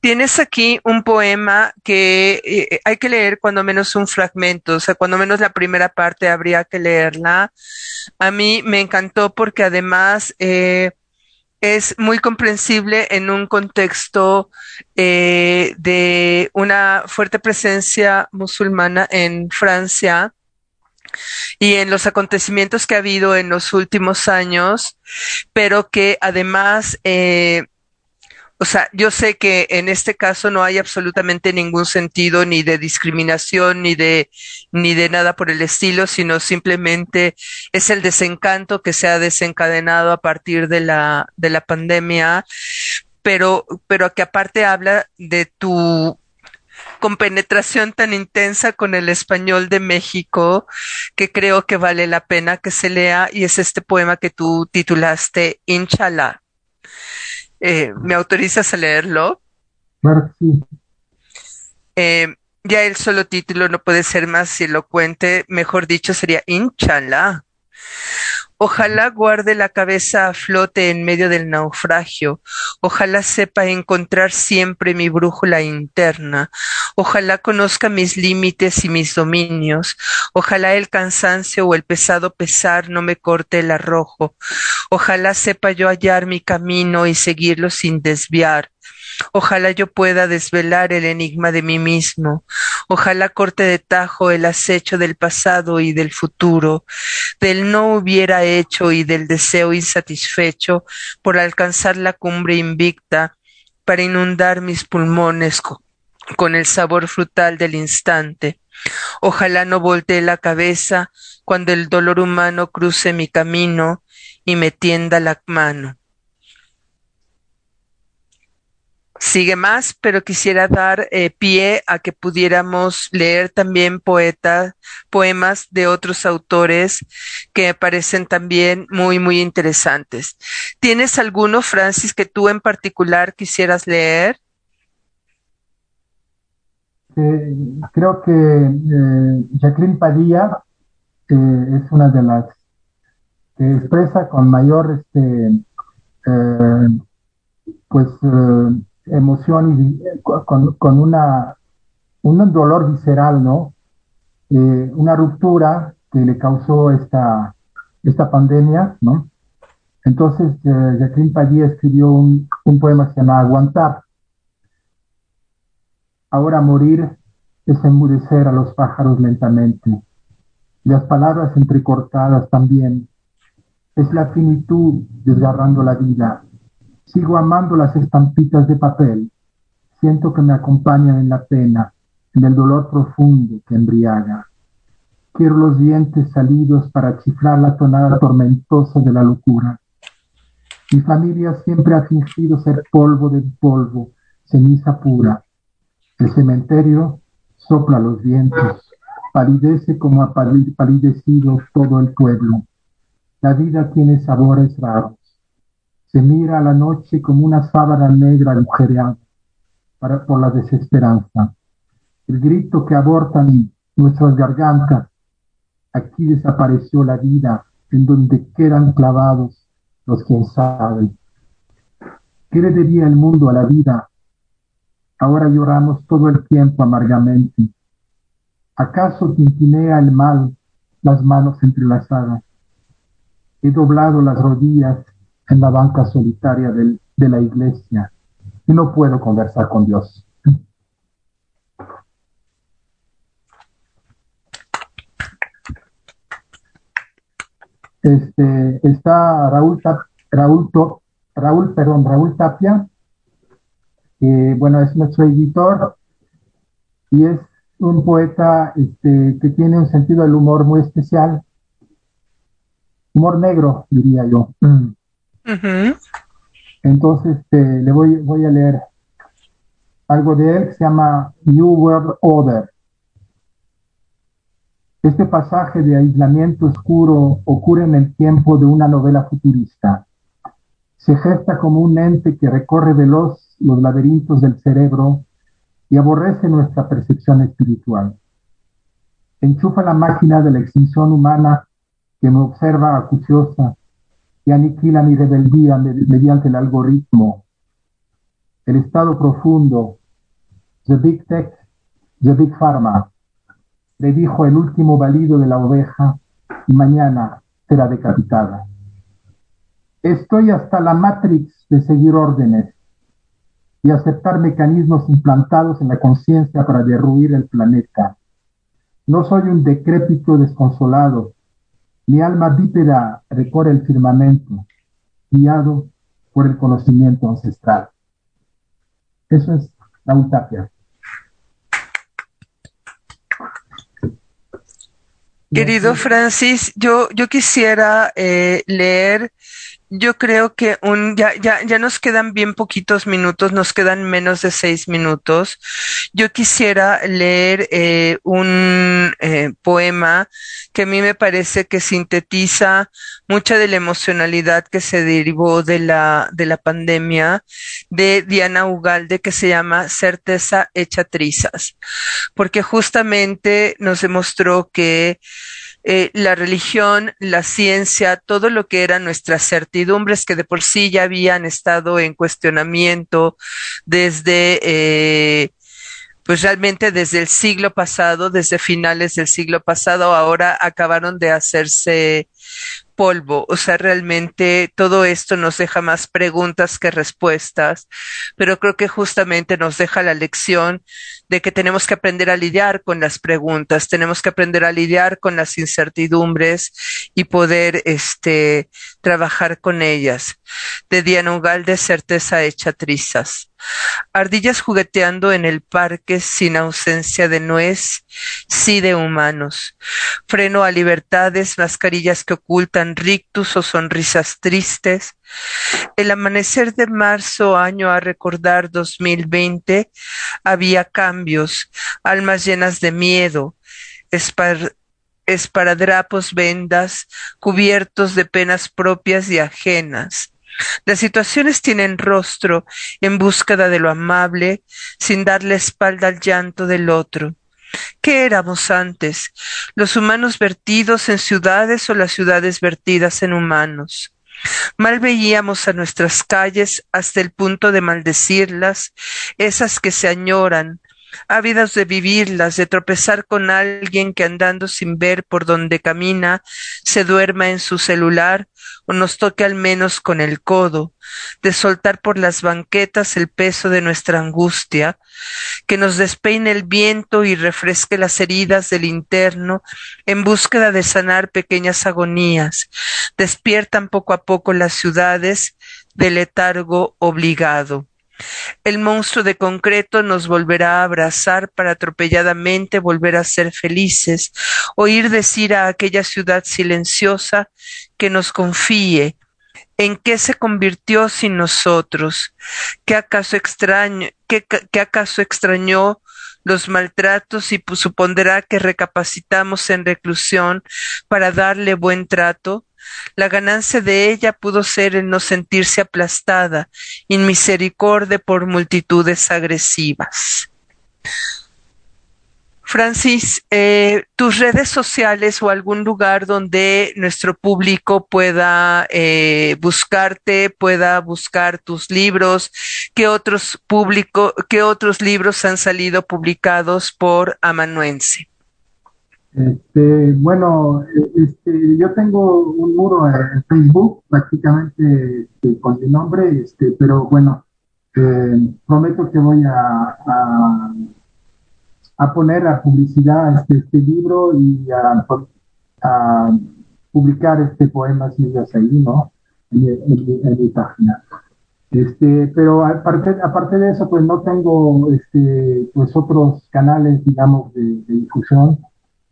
Tienes aquí un poema que eh, hay que leer cuando menos un fragmento, o sea, cuando menos la primera parte habría que leerla. A mí me encantó porque además eh, es muy comprensible en un contexto eh, de una fuerte presencia musulmana en Francia y en los acontecimientos que ha habido en los últimos años, pero que además o sea, yo sé que en este caso no hay absolutamente ningún sentido ni de discriminación ni de ni de nada por el estilo, sino simplemente es el desencanto que se ha desencadenado a partir de la de la pandemia, pero pero que aparte habla de tu compenetración tan intensa con el español de México que creo que vale la pena que se lea y es este poema que tú titulaste Inshallah. Eh, ¿Me autorizas a leerlo? sí. Eh, ya el solo título no puede ser más elocuente, mejor dicho sería Inshallah. Ojalá guarde la cabeza a flote en medio del naufragio. Ojalá sepa encontrar siempre mi brújula interna. Ojalá conozca mis límites y mis dominios. Ojalá el cansancio o el pesado pesar no me corte el arrojo. Ojalá sepa yo hallar mi camino y seguirlo sin desviar. Ojalá yo pueda desvelar el enigma de mí mismo. Ojalá corte de tajo el acecho del pasado y del futuro, del no hubiera hecho y del deseo insatisfecho por alcanzar la cumbre invicta para inundar mis pulmones con el sabor frutal del instante. Ojalá no voltee la cabeza cuando el dolor humano cruce mi camino y me tienda la mano. Sigue más, pero quisiera dar eh, pie a que pudiéramos leer también poetas, poemas de otros autores que me parecen también muy, muy interesantes. ¿Tienes alguno, Francis, que tú en particular quisieras leer? Eh, creo que eh, Jacqueline Padilla es una de las que expresa con mayor este, pues emoción y con, con una, un dolor visceral, ¿no? Eh, una ruptura que le causó esta, esta pandemia, ¿no? Entonces, eh, Jacqueline Padilla escribió un, un, poema que se llama Aguantar. Ahora morir es enmudecer a los pájaros lentamente. Las palabras entrecortadas también. Es la finitud desgarrando la vida Sigo amando las estampitas de papel. Siento que me acompañan en la pena, en el dolor profundo que embriaga. Quiero los dientes salidos para chiflar la tonada tormentosa de la locura. Mi familia siempre ha fingido ser polvo de polvo, ceniza pura. El cementerio sopla los vientos, palidece como ha palidecido todo el pueblo. La vida tiene sabores raros se mira a la noche como una sábana negra agujereada para, por la desesperanza. El grito que abortan nuestras gargantas. Aquí desapareció la vida en donde quedan clavados los quien saben. ¿Qué le debía el mundo a la vida? Ahora lloramos todo el tiempo amargamente. ¿Acaso tintinea el mal las manos entrelazadas? He doblado las rodillas en la banca solitaria de la iglesia y no puedo conversar con Dios. Este, está Raúl, Raúl, Raúl, perdón, Raúl Tapia, que bueno, es nuestro editor y es un poeta este, que tiene un sentido del humor muy especial, humor negro, diría yo. Entonces este, le voy, voy a leer algo de él que se llama New World Order. Este pasaje de aislamiento oscuro ocurre en el tiempo de una novela futurista. Se gesta como un ente que recorre veloz los laberintos del cerebro y aborrece nuestra percepción espiritual. Enchufa la máquina de la extinción humana que me observa acuciosa y aniquila mi rebeldía mediante el algoritmo. El estado profundo, The Big Tech, The Big Pharma, le dijo el último valido de la oveja mañana será decapitada. Estoy hasta la matrix de seguir órdenes y aceptar mecanismos implantados en la conciencia para derruir el planeta. No soy un decrépito desconsolado mi alma bípeda recorre el firmamento, guiado por el conocimiento ancestral. Eso es la utopia. Querido Francis, yo, yo quisiera eh, leer yo creo que un, ya, ya, ya nos quedan bien poquitos minutos, nos quedan menos de seis minutos. Yo quisiera leer eh, un eh, poema que a mí me parece que sintetiza mucha de la emocionalidad que se derivó de la, de la pandemia de Diana Ugalde que se llama Certeza hecha trizas, porque justamente nos demostró que eh, la religión, la ciencia, todo lo que eran nuestras certidumbres que de por sí ya habían estado en cuestionamiento desde, eh, pues realmente desde el siglo pasado, desde finales del siglo pasado, ahora acabaron de hacerse polvo. O sea, realmente todo esto nos deja más preguntas que respuestas, pero creo que justamente nos deja la lección de que tenemos que aprender a lidiar con las preguntas, tenemos que aprender a lidiar con las incertidumbres y poder este trabajar con ellas. De Diana de certeza hecha trizas. Ardillas jugueteando en el parque sin ausencia de nuez, sí de humanos. Freno a libertades, mascarillas que ocultan rictus o sonrisas tristes. El amanecer de marzo, año a recordar 2020, había cambios, almas llenas de miedo, esparadrapos, vendas, cubiertos de penas propias y ajenas. Las situaciones tienen rostro en búsqueda de lo amable, sin darle espalda al llanto del otro. ¿Qué éramos antes? ¿Los humanos vertidos en ciudades o las ciudades vertidas en humanos? Mal veíamos a nuestras calles hasta el punto de maldecirlas, esas que se añoran, ávidas de vivirlas, de tropezar con alguien que andando sin ver por donde camina, se duerma en su celular o nos toque al menos con el codo, de soltar por las banquetas el peso de nuestra angustia, que nos despeine el viento y refresque las heridas del interno en búsqueda de sanar pequeñas agonías, despiertan poco a poco las ciudades del letargo obligado. El monstruo de concreto nos volverá a abrazar para atropelladamente volver a ser felices, oír decir a aquella ciudad silenciosa que nos confíe, ¿En qué se convirtió sin nosotros? ¿Qué acaso extraño, qué, acaso extrañó los maltratos y supondrá que recapacitamos en reclusión para darle buen trato? La ganancia de ella pudo ser el no sentirse aplastada, inmisericordia por multitudes agresivas. Francis, eh, tus redes sociales o algún lugar donde nuestro público pueda eh, buscarte, pueda buscar tus libros, ¿qué otros público, qué otros libros han salido publicados por Amanuense? Este, bueno, este, yo tengo un muro en Facebook, prácticamente este, con mi nombre, este, pero bueno, eh, prometo que voy a, a, poner a publicidad este, este libro y a, publicar este poemas míos ahí, ¿no? En, mi página. Este, pero aparte, aparte de eso, pues no tengo este, pues otros canales, digamos, de difusión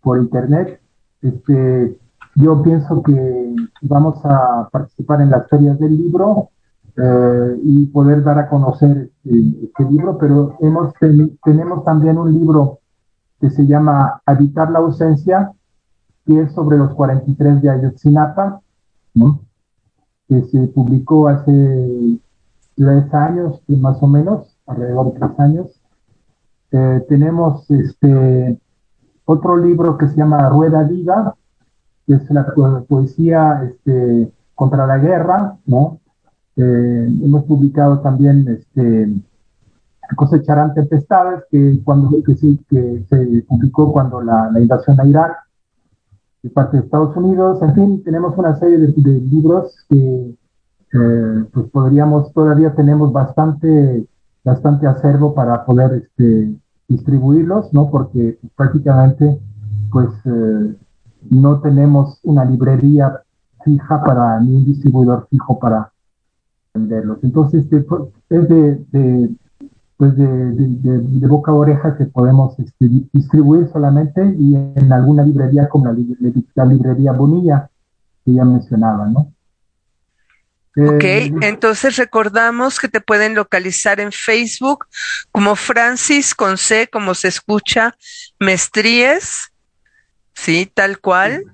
por internet. Este, yo pienso que vamos a participar en las ferias del libro eh, y poder dar a conocer este, este libro, pero hemos tenemos también un libro que se llama Habitar la ausencia, que es sobre los 43 de Ayotzinapa, que se publicó hace tres años, más o menos, alrededor de tres años. Eh, tenemos este, otro libro que se llama Rueda Viva, que es la poesía este, contra la guerra, ¿no? Eh, hemos publicado también este, Cosecharán Tempestades, que, cuando, que, que se publicó cuando la, invasión a Irak de parte de Estados Unidos. En fin, tenemos una serie de, libros que eh, pues podríamos, todavía tenemos bastante, bastante acervo para poder este, distribuirlos, ¿no? Porque prácticamente, pues, eh, no tenemos una librería fija para, ni un distribuidor fijo para venderlos. Entonces, pues, es de, pues de, boca a oreja que podemos este, distribuir solamente y en alguna librería como la, la librería Bonilla que ya mencionaba, ¿no? Ok, eh, entonces recordamos que te pueden localizar en Facebook como Francis con C, como se escucha, Mestríes, sí, tal cual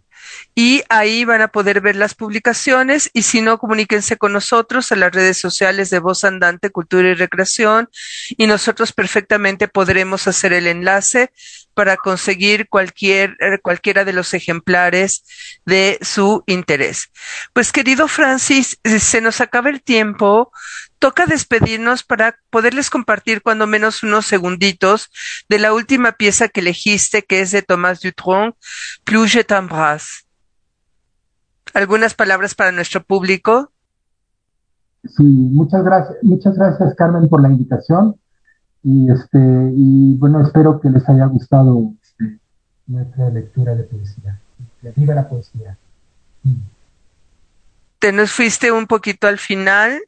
y ahí van a poder ver las publicaciones y si no, comuníquense con nosotros en las redes sociales de Voz Andante, Cultura y Recreación y nosotros perfectamente podremos hacer el enlace para conseguir cualquier, eh, cualquiera de los ejemplares de su interés. Pues querido Francis, eh, se nos acaba el tiempo. Toca despedirnos para poderles compartir cuando menos unos segunditos de la última pieza que elegiste, que es de Tomás Dutronc, Plus je t'embrasse algunas palabras para nuestro público. Sí, muchas gracias, muchas gracias Carmen por la invitación y este y bueno espero que les haya gustado este, nuestra lectura de poesía. Viva la poesía. Te nos fuiste un poquito al final.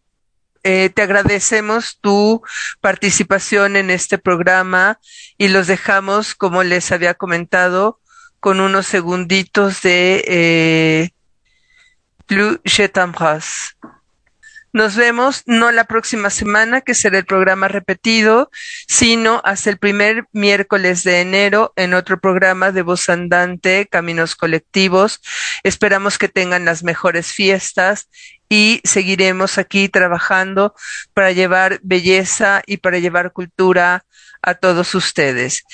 Eh, te agradecemos tu participación en este programa y los dejamos, como les había comentado, con unos segunditos de eh, plus je t'embrasse. Nos vemos no la próxima semana, que será el programa repetido, sino hasta el primer miércoles de enero en otro programa de Voz Andante, Caminos Colectivos. Esperamos que tengan las mejores fiestas y seguiremos aquí trabajando para llevar belleza y para llevar cultura a todos ustedes.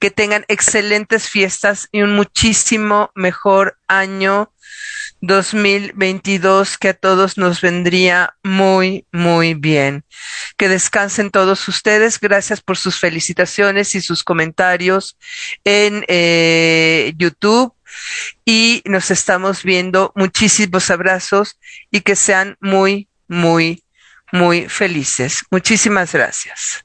Que tengan excelentes fiestas y un muchísimo mejor año 2022 que a todos nos vendría muy, muy bien. Que descansen todos ustedes. Gracias por sus felicitaciones y sus comentarios en eh, YouTube. Y nos estamos viendo. Muchísimos abrazos y que sean muy, muy, muy felices. Muchísimas gracias.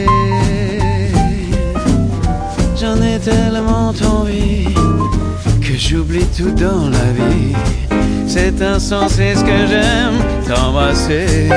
J'en ai tellement envie que j'oublie tout dans la vie. C'est insensé ce que j'aime t'embrasser.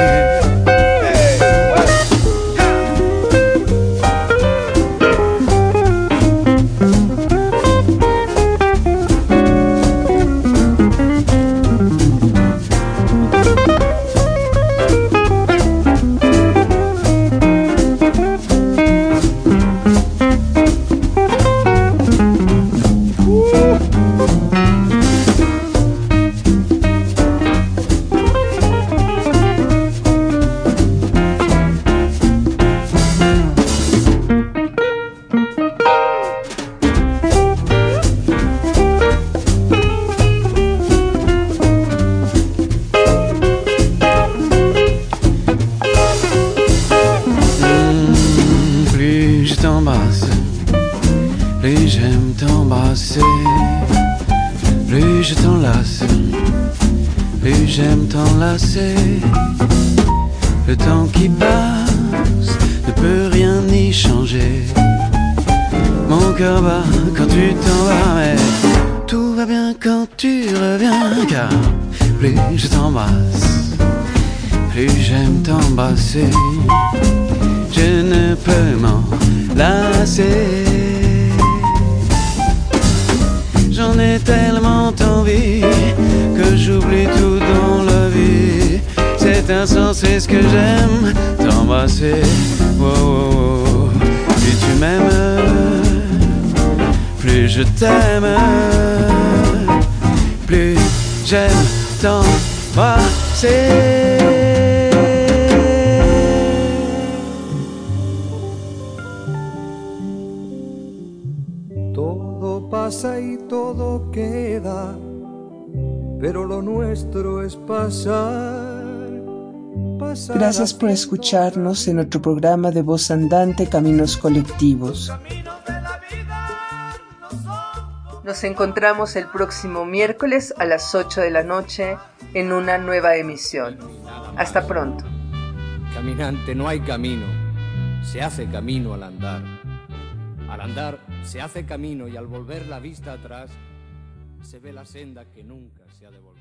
Gracias por escucharnos en otro programa de Voz Andante Caminos Colectivos. Nos encontramos el próximo miércoles a las 8 de la noche en una nueva emisión. Hasta pronto. Caminante, no hay camino, se hace camino al andar. Al andar se hace camino y al volver la vista atrás se ve la senda que nunca se ha de volver.